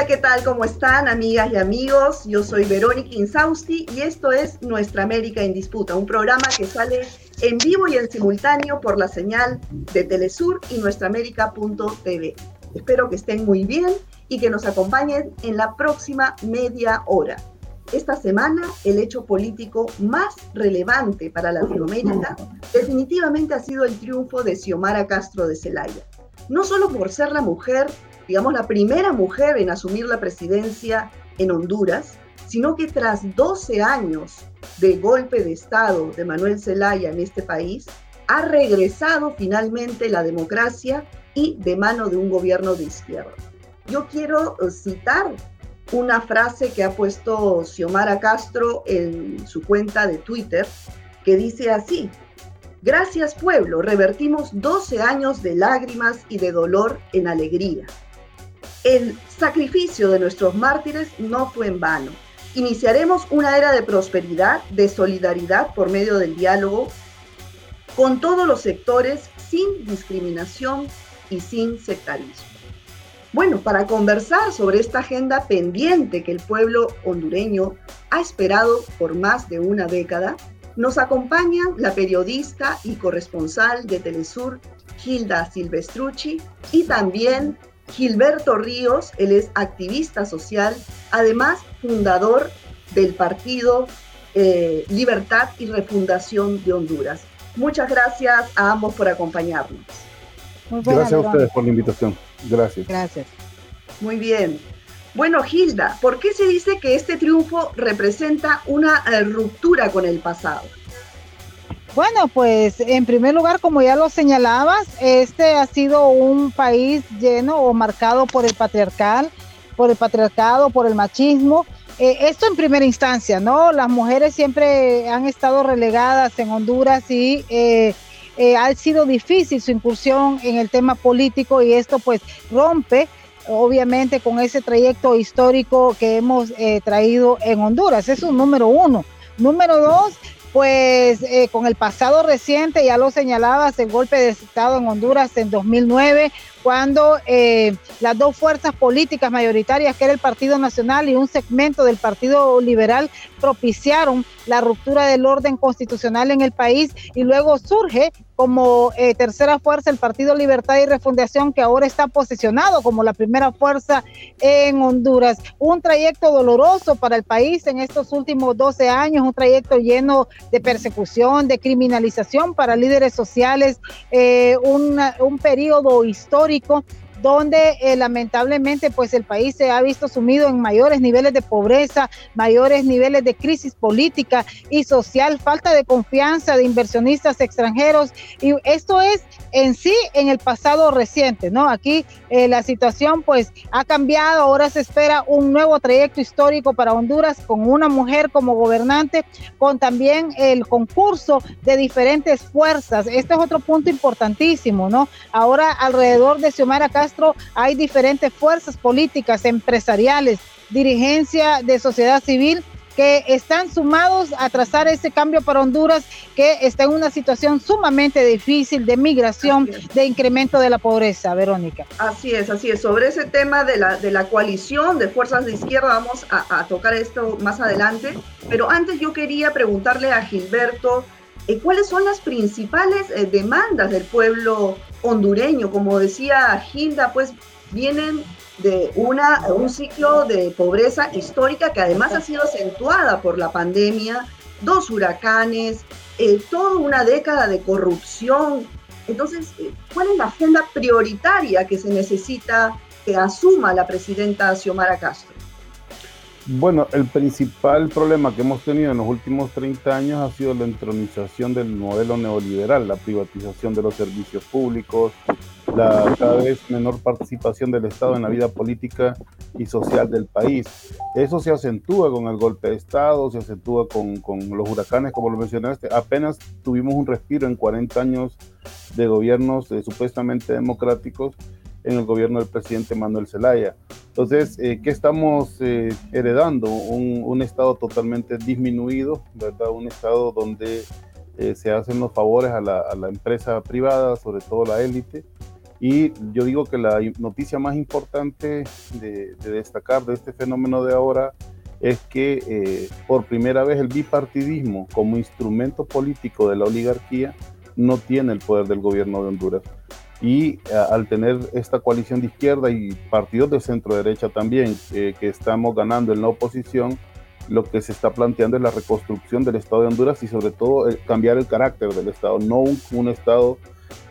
Hola, ¿qué tal? ¿Cómo están, amigas y amigos? Yo soy Verónica Insausti y esto es Nuestra América en Disputa, un programa que sale en vivo y en simultáneo por la señal de Telesur y nuestraamérica.tv. Espero que estén muy bien y que nos acompañen en la próxima media hora. Esta semana, el hecho político más relevante para Latinoamérica definitivamente ha sido el triunfo de Xiomara Castro de Celaya. No solo por ser la mujer digamos, la primera mujer en asumir la presidencia en Honduras, sino que tras 12 años de golpe de Estado de Manuel Zelaya en este país, ha regresado finalmente la democracia y de mano de un gobierno de izquierda. Yo quiero eh, citar una frase que ha puesto Xiomara Castro en su cuenta de Twitter, que dice así, Gracias pueblo, revertimos 12 años de lágrimas y de dolor en alegría. El sacrificio de nuestros mártires no fue en vano. Iniciaremos una era de prosperidad, de solidaridad por medio del diálogo con todos los sectores sin discriminación y sin sectarismo. Bueno, para conversar sobre esta agenda pendiente que el pueblo hondureño ha esperado por más de una década, nos acompañan la periodista y corresponsal de Telesur, Gilda Silvestrucci, y también Gilberto Ríos, él es activista social, además fundador del partido eh, Libertad y Refundación de Honduras. Muchas gracias a ambos por acompañarnos. gracias a ustedes por la invitación. Gracias. Gracias. Muy bien. Bueno, Gilda, ¿por qué se dice que este triunfo representa una eh, ruptura con el pasado? Bueno, pues en primer lugar, como ya lo señalabas, este ha sido un país lleno o marcado por el patriarcal, por el patriarcado, por el machismo. Eh, esto en primera instancia, ¿no? Las mujeres siempre han estado relegadas en Honduras y eh, eh, ha sido difícil su incursión en el tema político y esto pues rompe obviamente con ese trayecto histórico que hemos traído en Honduras. Eso es un número uno. Número dos, pues eh, con el pasado reciente, ya lo señalabas, el golpe de Estado en Honduras en 2009, cuando eh, las dos fuerzas políticas mayoritarias, que era el Partido Nacional y un segmento del Partido Liberal, propiciaron la ruptura del orden constitucional en el país y luego surge como eh, tercera fuerza el Partido Libertad y Refundación, que ahora está posicionado como la primera fuerza en Honduras. Un trayecto doloroso para el país en estos últimos 12 años, un trayecto lleno de persecución, de criminalización para líderes sociales, eh, un periodo histórico histórico donde eh, lamentablemente pues el país se ha visto sumido en mayores niveles de pobreza, mayores niveles de crisis política y social, falta de confianza de inversionistas extranjeros y esto es en sí en el pasado reciente, ¿no? Aquí eh, la situación pues ha cambiado, ahora se espera un nuevo trayecto histórico para Honduras con una mujer como gobernante, con también el concurso de diferentes fuerzas. Este es otro punto importantísimo, ¿no? Ahora alrededor de Xiomara Castro hay diferentes fuerzas políticas, empresariales, dirigencia de sociedad civil que están sumados a trazar ese cambio para Honduras, que está en una situación sumamente difícil de migración, de incremento de la pobreza, Verónica. Así es, así es. Sobre ese tema de la, de la coalición de fuerzas de izquierda vamos a, tocar esto más adelante, pero antes yo quería preguntarle a Gilberto. Eh, ¿Cuáles son las principales eh, demandas del pueblo hondureño? Como decía Gilda, pues vienen de una, un ciclo de pobreza histórica que además ha sido acentuada por la pandemia, dos huracanes, eh, toda una década de corrupción. Entonces, eh, ¿cuál es la agenda prioritaria que se necesita que asuma la presidenta Xiomara Castro? Bueno, el principal problema que hemos tenido en los últimos 30 años ha sido la entronización del modelo neoliberal, la privatización de los servicios públicos, la cada vez menor participación del Estado en la vida política y social del país. Eso se acentúa con el golpe de Estado, se acentúa con, con los huracanes, como lo mencionaste. Apenas tuvimos un respiro en 40 años de gobiernos supuestamente democráticos en el gobierno del presidente Manuel Zelaya. Entonces, eh, ¿qué estamos eh, heredando? Un, un, Estado totalmente disminuido, ¿verdad? Un Estado donde se hacen los favores a la, a la empresa privada, sobre todo la élite, Y yo digo que la noticia más importante de, destacar de este fenómeno de ahora es que eh, por primera vez el bipartidismo como instrumento político de la oligarquía no tiene el poder del gobierno de Honduras. Y eh, al tener esta coalición de izquierda y partidos de centro derecha también eh, que estamos ganando en la oposición, lo que se está planteando es la reconstrucción del Estado de Honduras y sobre todo cambiar el carácter del Estado, no un, Estado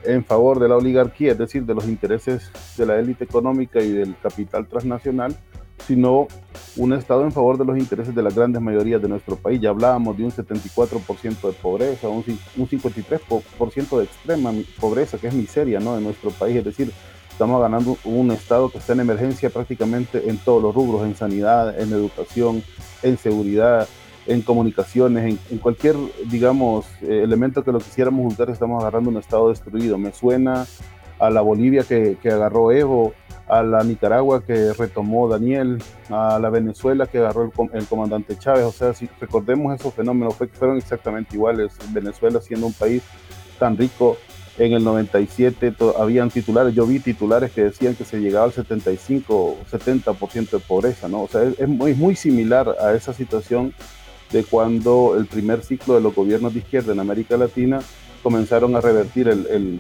en favor de la oligarquía, es decir, de los intereses de la élite económica y del capital transnacional, sino un Estado en favor de los intereses de las grandes mayorías de nuestro país. Ya hablábamos de un 74% de pobreza, un, un 53% de extrema pobreza, que es miseria ¿no? de nuestro país, es decir, estamos ganando un Estado que está en emergencia prácticamente en todos los rubros, en sanidad, en educación, en seguridad, en comunicaciones, en, cualquier, digamos, eh, elemento que lo quisiéramos juzgar, estamos agarrando un Estado destruido. Me suena a la Bolivia que, que agarró Evo, a la Nicaragua que retomó Daniel, a la Venezuela que agarró el, el, comandante Chávez. O sea, si recordemos esos fenómenos, fue, fueron exactamente iguales. Venezuela siendo un país tan rico en el 97 habían titulares, yo vi titulares que decían que se llegaba al 75 o 70% de pobreza, ¿no? O sea, es, muy, muy similar a esa situación de cuando el primer ciclo de los gobiernos de izquierda en América Latina comenzaron a revertir el, el,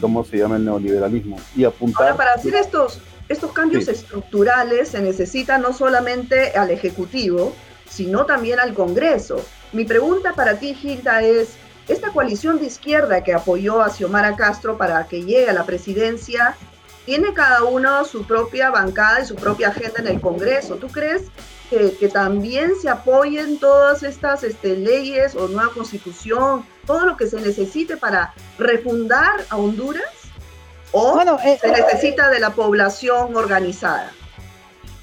¿cómo se llama?, el neoliberalismo y apuntar... Ahora, para hacer estos, estos cambios estructurales se necesita no solamente al Ejecutivo, sino también al Congreso. Mi pregunta para ti, Gilda, es esta coalición de izquierda que apoyó a Xiomara Castro para que llegue a la presidencia, tiene cada uno su propia bancada y su propia agenda en el Congreso. ¿Tú crees que, también se apoyen todas estas este, leyes o nueva constitución, todo lo que se necesite para refundar a Honduras? ¿O eh, se necesita de la población organizada?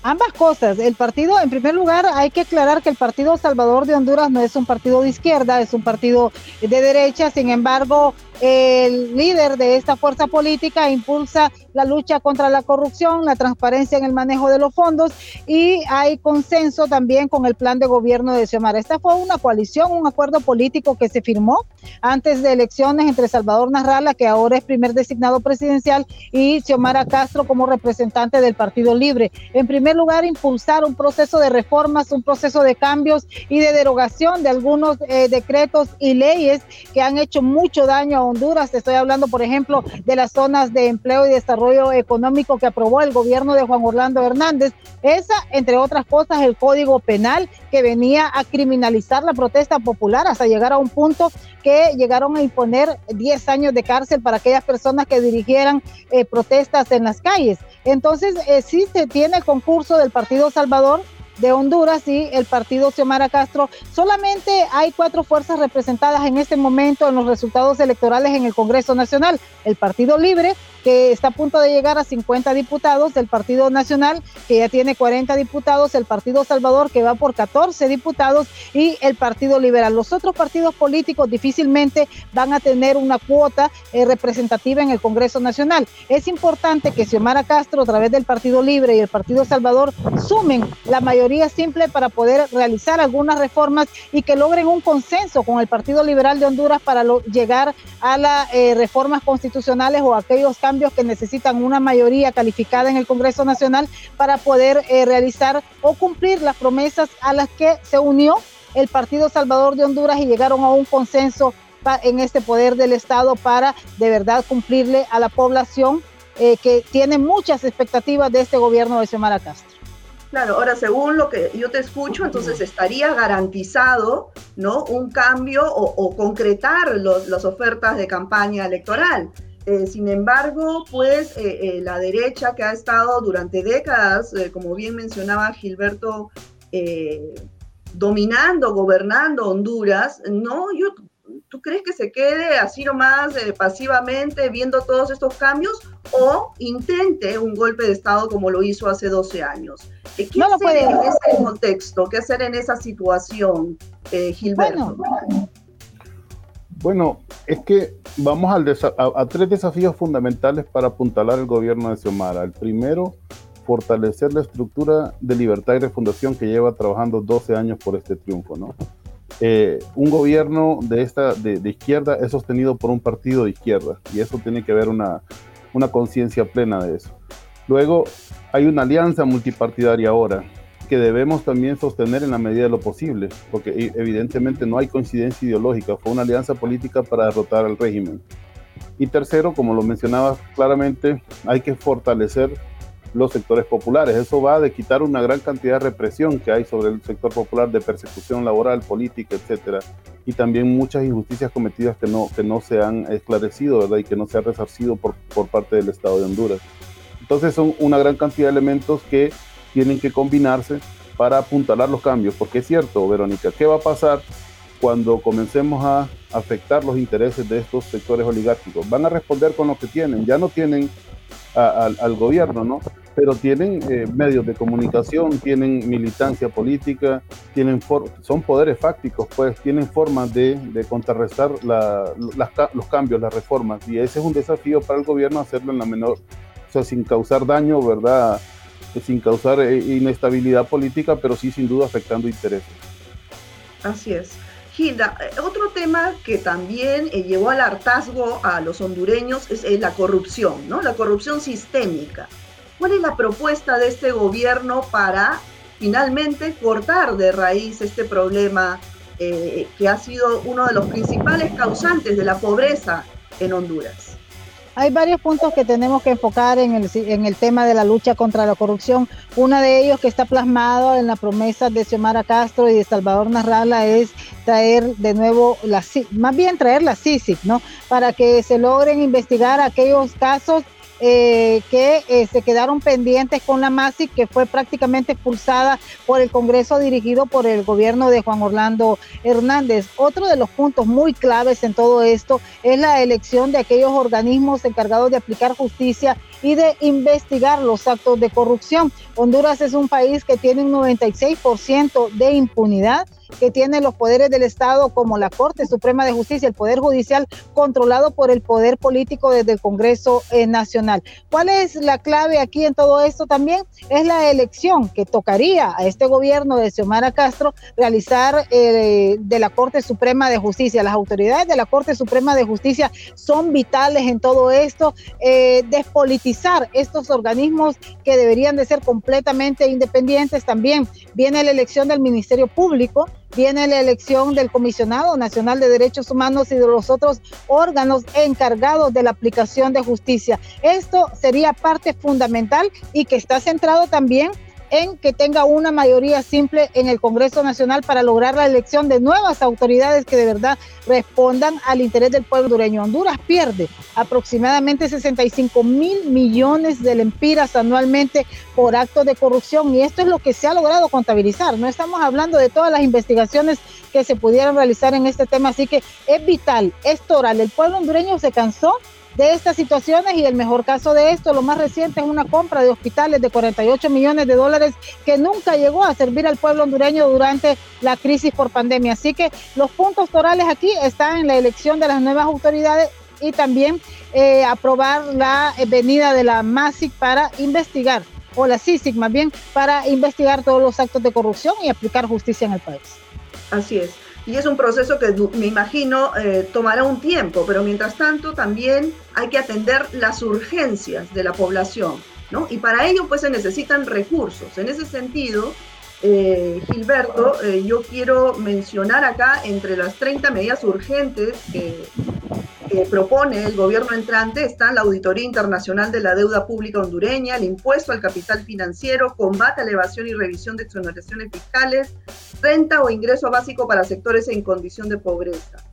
Ambas cosas. El partido, en primer lugar, hay que aclarar que el Partido Salvador de Honduras no es un partido de izquierda, es un partido de derecha. Sin embargo, el líder de esta fuerza política impulsa la lucha contra la corrupción, la transparencia en el manejo de los fondos y hay consenso también con el plan de gobierno de Xiomara. Esta fue una coalición, un acuerdo político que se firmó antes de elecciones entre Salvador Narrala, que ahora es primer designado presidencial, y Xiomara Castro como representante del Partido Libre. En primer lugar, impulsar un proceso de reformas, un proceso de cambios y de derogación de algunos eh, decretos y leyes que han hecho mucho daño a Honduras. Estoy hablando, por ejemplo, de las zonas de empleo y desarrollo económico que aprobó el gobierno de Juan Orlando Hernández. Esa, entre otras cosas, el código penal que venía a criminalizar la protesta popular hasta llegar a un punto que llegaron a imponer 10 años de cárcel para aquellas personas que dirigieran eh, protestas en las calles. Entonces, eh, sí se tiene el concurso del Partido Salvador de Honduras y el partido Xiomara Castro. Solamente hay cuatro fuerzas representadas en este momento en los resultados electorales en el Congreso Nacional. El Partido Libre, que está a punto de llegar a 50 diputados, del Partido Nacional, que ya tiene 40 diputados, el Partido Salvador, que va por 14 diputados, y el Partido Liberal. Los otros partidos políticos difícilmente van a tener una cuota eh, representativa en el Congreso Nacional. Es importante que Xiomara Castro, a través del Partido Libre y el Partido Salvador, sumen la mayoría simple para poder realizar algunas reformas y que logren un consenso con el Partido Liberal de Honduras para llegar a las eh, reformas constitucionales o aquellos cambios que necesitan una mayoría calificada en el Congreso Nacional para poder eh, realizar o cumplir las promesas a las que se unió el Partido Salvador de Honduras y llegaron a un consenso en este poder del Estado para de verdad cumplirle a la población eh, que tiene muchas expectativas de este gobierno de Xiomara Castro. Claro, ahora según lo que yo te escucho, entonces estaría garantizado ¿no? un cambio o, concretar las ofertas de campaña electoral. Eh, sin embargo, pues eh, eh, la derecha que ha estado durante décadas, como bien mencionaba Gilberto, dominando, gobernando Honduras, no, yo, ¿tú crees que se quede así nomás pasivamente viendo todos estos cambios o intente un golpe de Estado como lo hizo hace 12 años? ¿Qué hacer en ese contexto? ¿Qué hacer en esa situación, Gilberto? Bueno, es que vamos a, tres desafíos fundamentales para apuntalar el gobierno de Xiomara. El primero, fortalecer la estructura de libertad y refundación que lleva trabajando 12 años por este triunfo. Eh, un gobierno de, esta, de, izquierda es sostenido por un partido de izquierda y eso tiene que haber una, una conciencia plena de eso. Luego, hay una alianza multipartidaria ahora que debemos también sostener en la medida de lo posible, porque e, evidentemente no hay coincidencia ideológica, fue una alianza política para derrotar al régimen. Y tercero, como lo mencionaba claramente, hay que fortalecer los sectores populares. Eso va de quitar una gran cantidad de represión que hay sobre el sector popular de persecución laboral, política, etcétera, y también muchas injusticias cometidas que no, que no se han esclarecido, ¿verdad? Y que no se han resarcido por, por parte del Estado de Honduras. Entonces son una gran cantidad de elementos que tienen que combinarse para apuntalar los cambios, porque es cierto, Verónica, ¿qué va a pasar cuando comencemos a afectar los intereses de estos sectores oligárquicos? Van a responder con lo que tienen, ya no tienen al gobierno, ¿no? Pero tienen eh, medios de comunicación, tienen militancia política, tienen son poderes fácticos, pues tienen formas de, de contrarrestar los cambios, las reformas, y ese es un desafío para el gobierno hacerlo en la menor, o sea, sin causar daño, ¿verdad? Sin causar eh, inestabilidad política, pero sí sin duda afectando intereses. Así es. Gilda, eh, otro tema que también eh, llevó al hartazgo a los hondureños es la corrupción, ¿no? La corrupción sistémica. ¿Cuál es la propuesta de este gobierno para finalmente cortar de raíz este problema que ha sido uno de los principales causantes de la pobreza en Honduras? Hay varios puntos que tenemos que enfocar en el, en el tema de la lucha contra la corrupción. Uno de ellos que está plasmado en la promesa de Xiomara Castro y de Salvador Narrala es traer de nuevo la más bien traer la CICIC, ¿no? Para que se logren investigar aquellos casos eh, que eh, se quedaron pendientes con la MASIC, que fue prácticamente expulsada por el Congreso dirigido por el gobierno de Juan Orlando Hernández. Otro de los puntos muy claves en todo esto es la elección de aquellos organismos encargados de aplicar justicia y de investigar los actos de corrupción. Honduras es un país que tiene un 96% de impunidad que tiene los poderes del Estado como la Corte Suprema de Justicia, el Poder Judicial controlado por el poder político desde el Congreso eh, Nacional. ¿Cuál es la clave aquí en todo esto también? Es la elección que tocaría a este gobierno de Xiomara Castro realizar eh, de la Corte Suprema de Justicia. Las autoridades de la Corte Suprema de Justicia son vitales en todo esto, eh, despolitizar estos organismos que deberían de ser completamente independientes. También viene la elección del Ministerio Público viene la elección del Comisionado Nacional de Derechos Humanos y de los otros órganos encargados de la aplicación de justicia. Esto sería parte fundamental y que está centrado también en que tenga una mayoría simple en el Congreso Nacional para lograr la elección de nuevas autoridades que de verdad respondan al interés del pueblo hondureño. Honduras pierde aproximadamente 65 mil millones de lempiras anualmente por actos de corrupción y esto es lo que se ha logrado contabilizar. No estamos hablando de todas las investigaciones que se pudieran realizar en este tema, así que es vital, es toral. El pueblo hondureño se cansó de estas situaciones y el mejor caso de esto, lo más reciente, es una compra de hospitales de 48 millones de dólares que nunca llegó a servir al pueblo hondureño durante la crisis por pandemia. Así que los puntos torales aquí están en la elección de las nuevas autoridades y también eh, aprobar la venida de la MASIC para investigar, o la CICIC más bien, para investigar todos los actos de corrupción y aplicar justicia en el país. Así es y es un proceso que me imagino eh, tomará un tiempo, pero mientras tanto también hay que atender las urgencias de la población, ¿no? Y para ello pues se necesitan recursos. En ese sentido, eh, Gilberto, eh, yo quiero mencionar acá entre las 30 medidas urgentes que propone el gobierno entrante están la Auditoría Internacional de la Deuda Pública Hondureña, el impuesto al capital financiero, combate a la evasión y revisión de exoneraciones fiscales, renta o ingreso básico para sectores en condición de pobreza.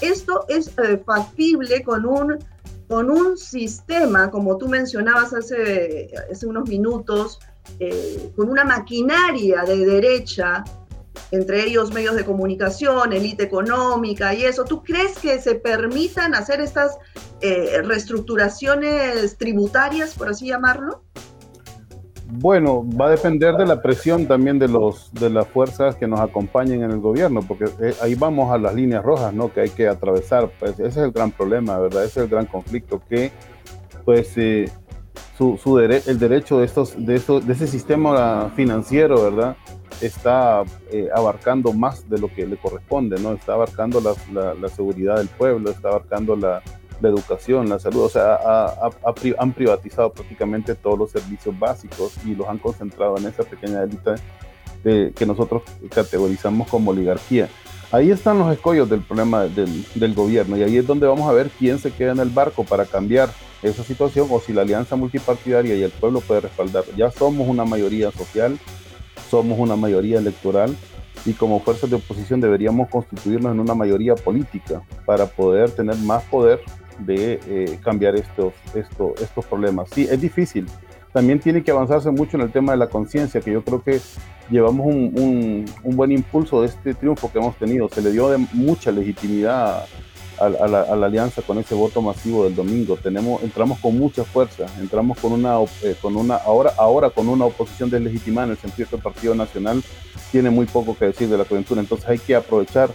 Esto es eh, factible con un, con un sistema, como tú mencionabas hace, hace unos minutos, eh, con una maquinaria de derecha entre ellos medios de comunicación, élite económica y eso. ¿Tú crees que se permitan hacer estas eh, reestructuraciones tributarias, por así llamarlo? Bueno, va a depender de la presión también de los de las fuerzas que nos acompañen en el gobierno, porque eh, ahí vamos a las líneas rojas, ¿no? Que hay que atravesar. Pues ese es el gran problema, ¿verdad? Ese es el gran conflicto que, pues, su, su el derecho de estos, de de ese sistema financiero, ¿verdad? está eh, abarcando más de lo que le corresponde, ¿no? Está abarcando la, seguridad del pueblo, está abarcando la, educación, la salud, o sea, han privatizado prácticamente todos los servicios básicos y los han concentrado en esa pequeña élite que nosotros categorizamos como oligarquía. Ahí están los escollos del problema del, gobierno y ahí es donde vamos a ver quién se queda en el barco para cambiar esa situación o si la alianza multipartidaria y el pueblo puede respaldar. Ya somos una mayoría social, somos una mayoría electoral y como fuerzas de oposición deberíamos constituirnos en una mayoría política para poder tener más poder de eh, cambiar estos, estos, estos problemas. Sí, es difícil. También tiene que avanzarse mucho en el tema de la conciencia, que yo creo que llevamos un, un, buen impulso de este triunfo que hemos tenido. Se le dio de mucha legitimidad a, la, alianza con ese voto masivo del domingo. Tenemos, entramos con mucha fuerza, entramos con una, eh, con una ahora, ahora con una oposición deslegitimada en el sentido que el Partido Nacional tiene muy poco que decir de la coyuntura. Entonces hay que aprovechar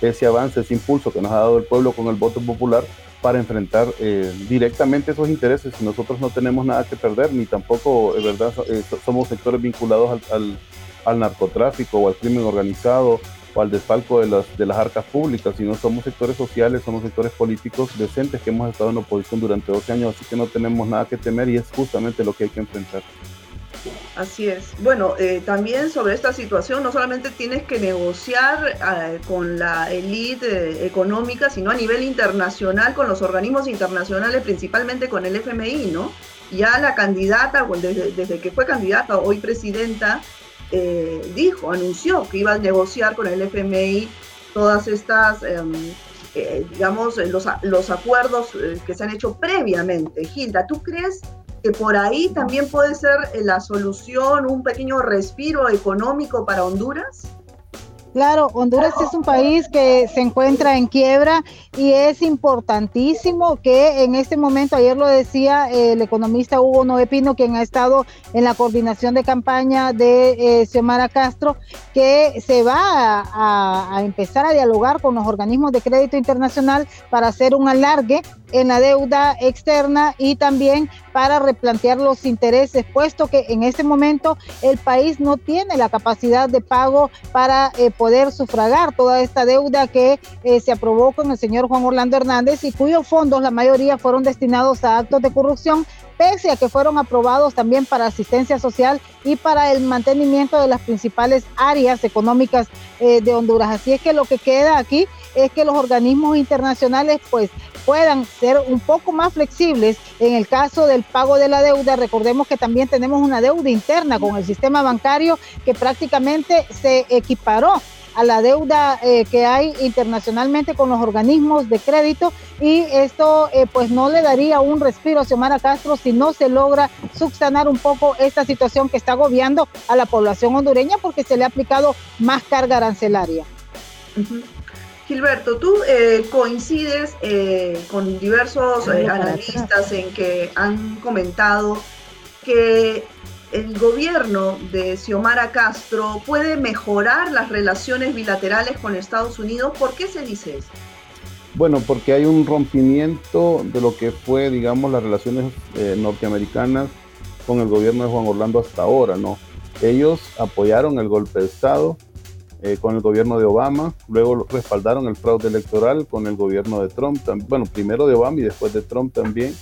ese avance, ese impulso que nos ha dado el pueblo con el voto popular para enfrentar eh, directamente esos intereses nosotros no tenemos nada que perder ni tampoco, es verdad, eh, somos sectores vinculados al, al, narcotráfico o al crimen organizado o al desfalco de las, de las arcas públicas, sino somos sectores sociales, somos sectores políticos decentes que hemos estado en oposición durante 12 años, así que no tenemos nada que temer y es justamente lo que hay que enfrentar. Así es. Bueno, eh, también sobre esta situación no solamente tienes que negociar eh, con la élite económica, sino a nivel internacional con los organismos internacionales, principalmente con el FMI, ¿no? Ya la candidata, desde, que fue candidata, hoy presidenta, eh, dijo, anunció que iba a negociar con el FMI todas estas, em, digamos, los, los acuerdos que se han hecho previamente. Gilda, ¿tú crees que por ahí también puede ser eh, la solución, un pequeño respiro económico para Honduras? Claro, Honduras es un país que se encuentra en quiebra y es importantísimo que en este momento, ayer lo decía el economista Hugo Noé Pino, quien ha estado en la coordinación de campaña de eh, Xiomara Castro, que se va a, a empezar a dialogar con los organismos de crédito internacional para hacer un alargue en la deuda externa y también para replantear los intereses, puesto que en este momento el país no tiene la capacidad de pago para eh, poder sufragar toda esta deuda que eh, se aprobó con el señor Juan Orlando Hernández y cuyos fondos, la mayoría, fueron destinados a actos de corrupción pese a que fueron aprobados también para asistencia social y para el mantenimiento de las principales áreas económicas eh, de Honduras. Así es que lo que queda aquí es que los organismos internacionales pues puedan ser un poco más flexibles en el caso del pago de la deuda. Recordemos que también tenemos una deuda interna con el sistema bancario que prácticamente se equiparó a la deuda eh, que hay internacionalmente con los organismos de crédito y esto eh, pues no le daría un respiro a Xiomara Castro si no se logra subsanar un poco esta situación que está agobiando a la población hondureña porque se le ha aplicado más carga arancelaria. Gilberto, tú eh, coincides eh, con diversos eh, analistas en que han comentado que el gobierno de Xiomara Castro puede mejorar las relaciones bilaterales con Estados Unidos. ¿Por qué se dice eso? Bueno, porque hay un rompimiento de lo que fue, digamos, las relaciones norteamericanas con el gobierno de Juan Orlando hasta ahora, ¿no? Ellos apoyaron el golpe de Estado, eh, con el gobierno de Obama, luego respaldaron el fraude electoral con el gobierno de Trump, bueno, primero de Obama y después de Trump también.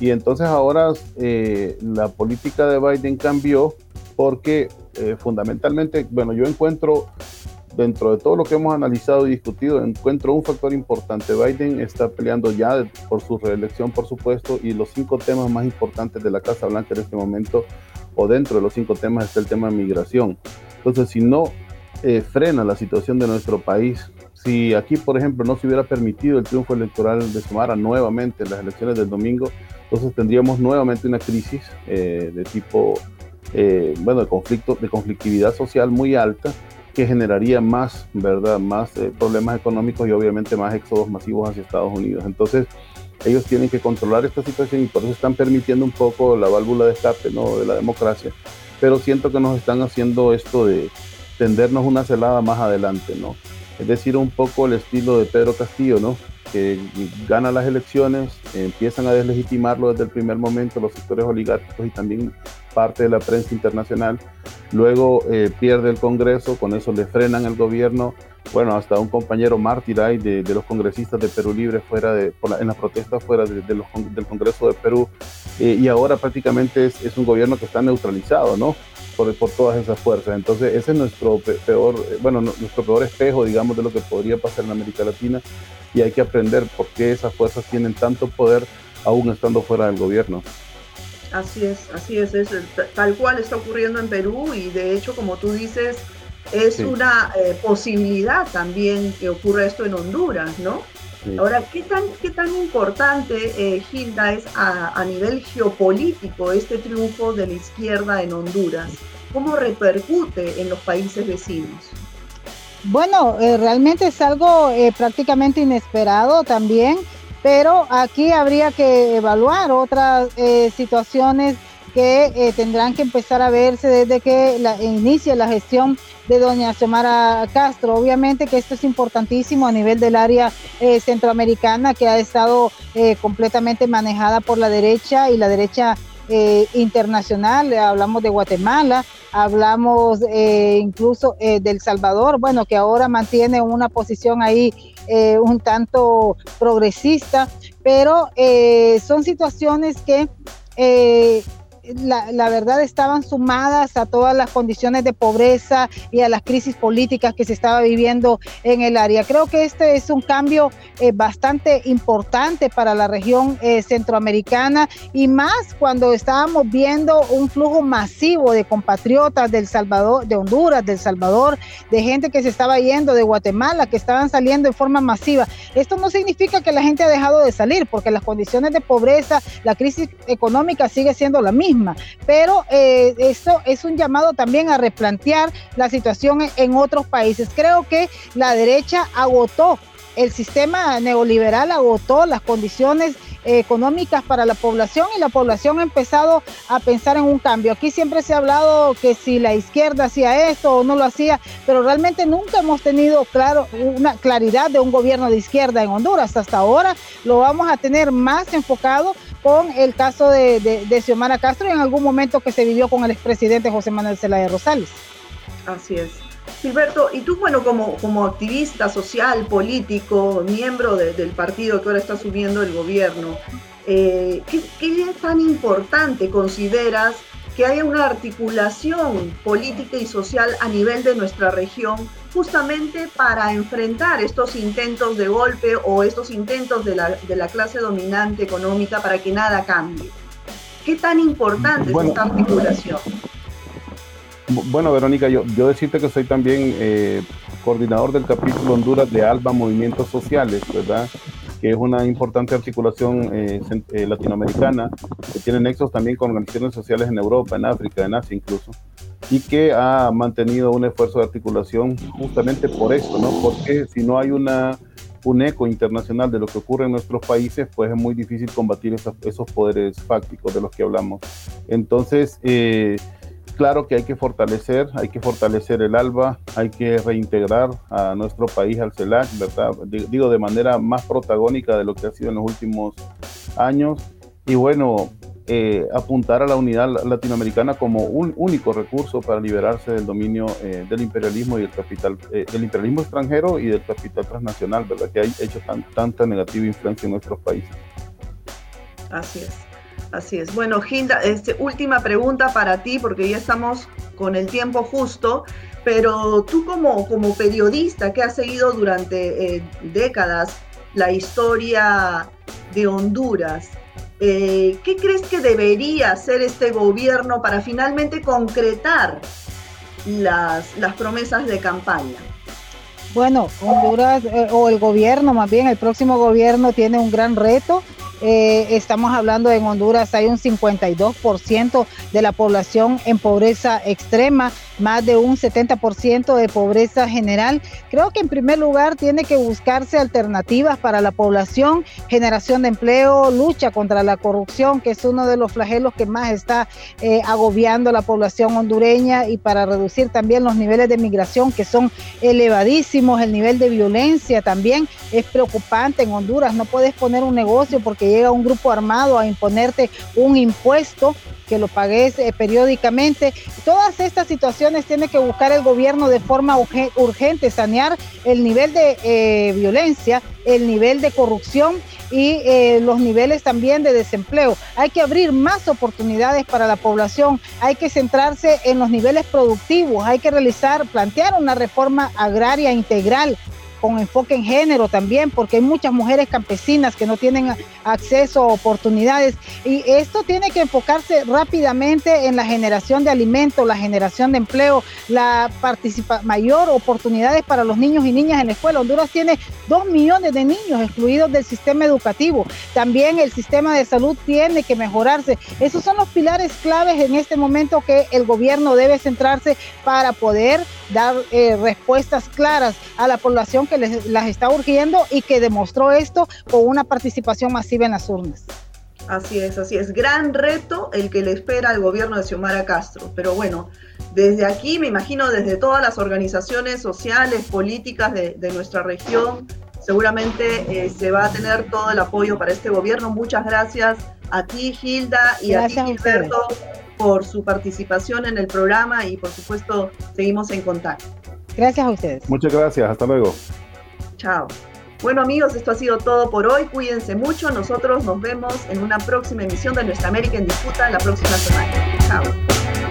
Y entonces ahora eh, la política de Biden cambió porque eh, fundamentalmente, bueno, yo encuentro dentro de todo lo que hemos analizado y discutido, encuentro un factor importante. Biden está peleando ya por su reelección, por supuesto, y los cinco temas más importantes de la Casa Blanca en este momento, o dentro de los cinco temas, está el tema de migración. Entonces, si no eh, frena la situación de nuestro país. Si aquí, por ejemplo, no se hubiera permitido el triunfo electoral de Sumara nuevamente en las elecciones del domingo, entonces tendríamos nuevamente una crisis eh, de tipo, eh, bueno, de conflicto, de conflictividad social muy alta que generaría más, ¿verdad? Más problemas económicos y obviamente más éxodos masivos hacia Estados Unidos. Entonces, ellos tienen que controlar esta situación y por eso están permitiendo un poco la válvula de escape, ¿no? De la democracia. Pero siento que nos están haciendo esto de, tendernos una celada más adelante, ¿no? Es decir, un poco el estilo de Pedro Castillo, ¿no? que gana las elecciones, empiezan a deslegitimarlo desde el primer momento los sectores oligárquicos y también parte de la prensa internacional. Luego eh, pierde el Congreso, con eso le frenan el gobierno. Bueno, hasta un compañero mártir hay de, los congresistas de Perú Libre fuera de, en las protestas fuera de, los, del Congreso de Perú. Eh, y ahora prácticamente es, es, un gobierno que está neutralizado, ¿no? Por, por todas esas fuerzas. Entonces, ese es nuestro peor, eh, bueno, nuestro peor espejo, digamos, de lo que podría pasar en América Latina. Y hay que aprender por qué esas fuerzas tienen tanto poder aún estando fuera del gobierno. Así es, así es, es tal cual está ocurriendo en Perú y de hecho, como tú dices, es una eh, posibilidad también que ocurra esto en Honduras, ¿no? Ahora, ¿qué tan, qué tan importante, eh, Gilda, es a, nivel geopolítico este triunfo de la izquierda en Honduras? ¿Cómo repercute en los países vecinos? Bueno, eh, realmente es algo prácticamente inesperado también pero aquí habría que evaluar otras eh, situaciones que eh, tendrán que empezar a verse desde que la, inicie la gestión de doña Xiomara Castro. Obviamente que esto es importantísimo a nivel del área eh, centroamericana que ha estado completamente manejada por la derecha y la derecha internacional. Hablamos de Guatemala, hablamos incluso del Salvador, bueno, que ahora mantiene una posición ahí eh, un tanto progresista, pero eh, son situaciones que la, verdad estaban sumadas a todas las condiciones de pobreza y a las crisis políticas que se estaba viviendo en el área. Creo que este es un cambio eh, bastante importante para la región eh, centroamericana y más cuando estábamos viendo un flujo masivo de compatriotas del Salvador, de Honduras, del Salvador, de gente que se estaba yendo de Guatemala, que estaban saliendo en forma masiva. Esto no significa que la gente ha dejado de salir, porque las condiciones de pobreza, la crisis económica sigue siendo la misma pero eh, eso es un llamado también a replantear la situación en otros países. Creo que la derecha agotó el sistema neoliberal agotó las condiciones económicas para la población y la población ha empezado a pensar en un cambio. Aquí siempre se ha hablado que si la izquierda hacía esto o no lo hacía, pero realmente nunca hemos tenido claro una claridad de un gobierno de izquierda en Honduras. Hasta ahora lo vamos a tener más enfocado con el caso de, de, Xiomara Castro y en algún momento que se vivió con el expresidente José Manuel Zelaya Rosales. Así es. Gilberto, y tú, bueno, como, como activista social, político, miembro del partido que ahora está subiendo el gobierno, eh, ¿qué, ¿qué, tan importante consideras que haya una articulación política y social a nivel de nuestra región justamente para enfrentar estos intentos de golpe o estos intentos de la, de la clase dominante económica para que nada cambie. ¿Qué tan importante es esta articulación? Bueno, Verónica, yo, yo decirte que soy también eh, coordinador del capítulo Honduras de ALBA Movimientos Sociales, ¿verdad? que es una importante articulación eh, eh, latinoamericana que tiene nexos también con organizaciones sociales en Europa, en África, en Asia incluso, y que ha mantenido un esfuerzo de articulación justamente por esto, ¿no? Porque si no hay una, un eco internacional de lo que ocurre en nuestros países, pues es muy difícil combatir esos, poderes fácticos de los que hablamos. Entonces, claro que hay que fortalecer, hay que fortalecer el ALBA, hay que reintegrar a nuestro país al CELAC, ¿verdad? Digo, de manera más protagónica de lo que ha sido en los últimos años. Y bueno, eh, apuntar a la unidad latinoamericana como un único recurso para liberarse del dominio eh, del imperialismo y el capital, eh, del imperialismo extranjero y del capital transnacional, ¿verdad? Que ha hecho tanta negativa influencia en nuestros países. Así es. Así es. Bueno, Gilda, este, última pregunta para ti, porque ya estamos con el tiempo justo, pero tú como, como periodista que has seguido durante eh, décadas la historia de Honduras, eh, ¿qué crees que debería hacer este gobierno para finalmente concretar las, las promesas de campaña? Bueno, Honduras, eh, o el gobierno más bien, el próximo gobierno tiene un gran reto eh, estamos hablando en Honduras hay un 52% de la población en pobreza extrema, más de un 70% de pobreza general. Creo que en primer lugar tiene que buscarse alternativas para la población, generación de empleo, lucha contra la corrupción, que es uno de los flagelos que más está eh, agobiando a la población hondureña y para reducir también los niveles de migración que son elevadísimos, el nivel de violencia también es preocupante en Honduras. No puedes poner un negocio porque llega un grupo armado a imponerte un impuesto que lo pagues eh, periódicamente. Todas estas situaciones tiene que buscar el gobierno de forma urgente, sanear el nivel de eh, violencia, el nivel de corrupción y eh, los niveles también de desempleo. Hay que abrir más oportunidades para la población, hay que centrarse en los niveles productivos, hay que realizar, plantear una reforma agraria integral con enfoque en género también, porque hay muchas mujeres campesinas que no tienen acceso a oportunidades. Y esto tiene que enfocarse rápidamente en la generación de alimentos, la generación de empleo, la participa mayor oportunidades para los niños y niñas en la escuela. Honduras tiene dos millones de niños excluidos del sistema educativo. También el sistema de salud tiene que mejorarse. Esos son los pilares claves en este momento que el gobierno debe centrarse para poder dar eh, respuestas claras a la población que les, las está urgiendo y que demostró esto con una participación masiva en las urnas. Así es, así es. Gran reto el que le espera al gobierno de Xiomara Castro. Pero bueno, desde aquí, me imagino, desde todas las organizaciones sociales, políticas de, nuestra región, seguramente eh, se va a tener todo el apoyo para este gobierno. Muchas gracias a ti, Hilda, y a ti, Gilberto, por su participación en el programa y por supuesto seguimos en contacto. Gracias a ustedes. Muchas gracias, hasta luego. Chao. Bueno amigos, esto ha sido todo por hoy. Cuídense mucho. Nosotros nos vemos en una próxima emisión de Nuestra América en Disputa la próxima semana. Chao.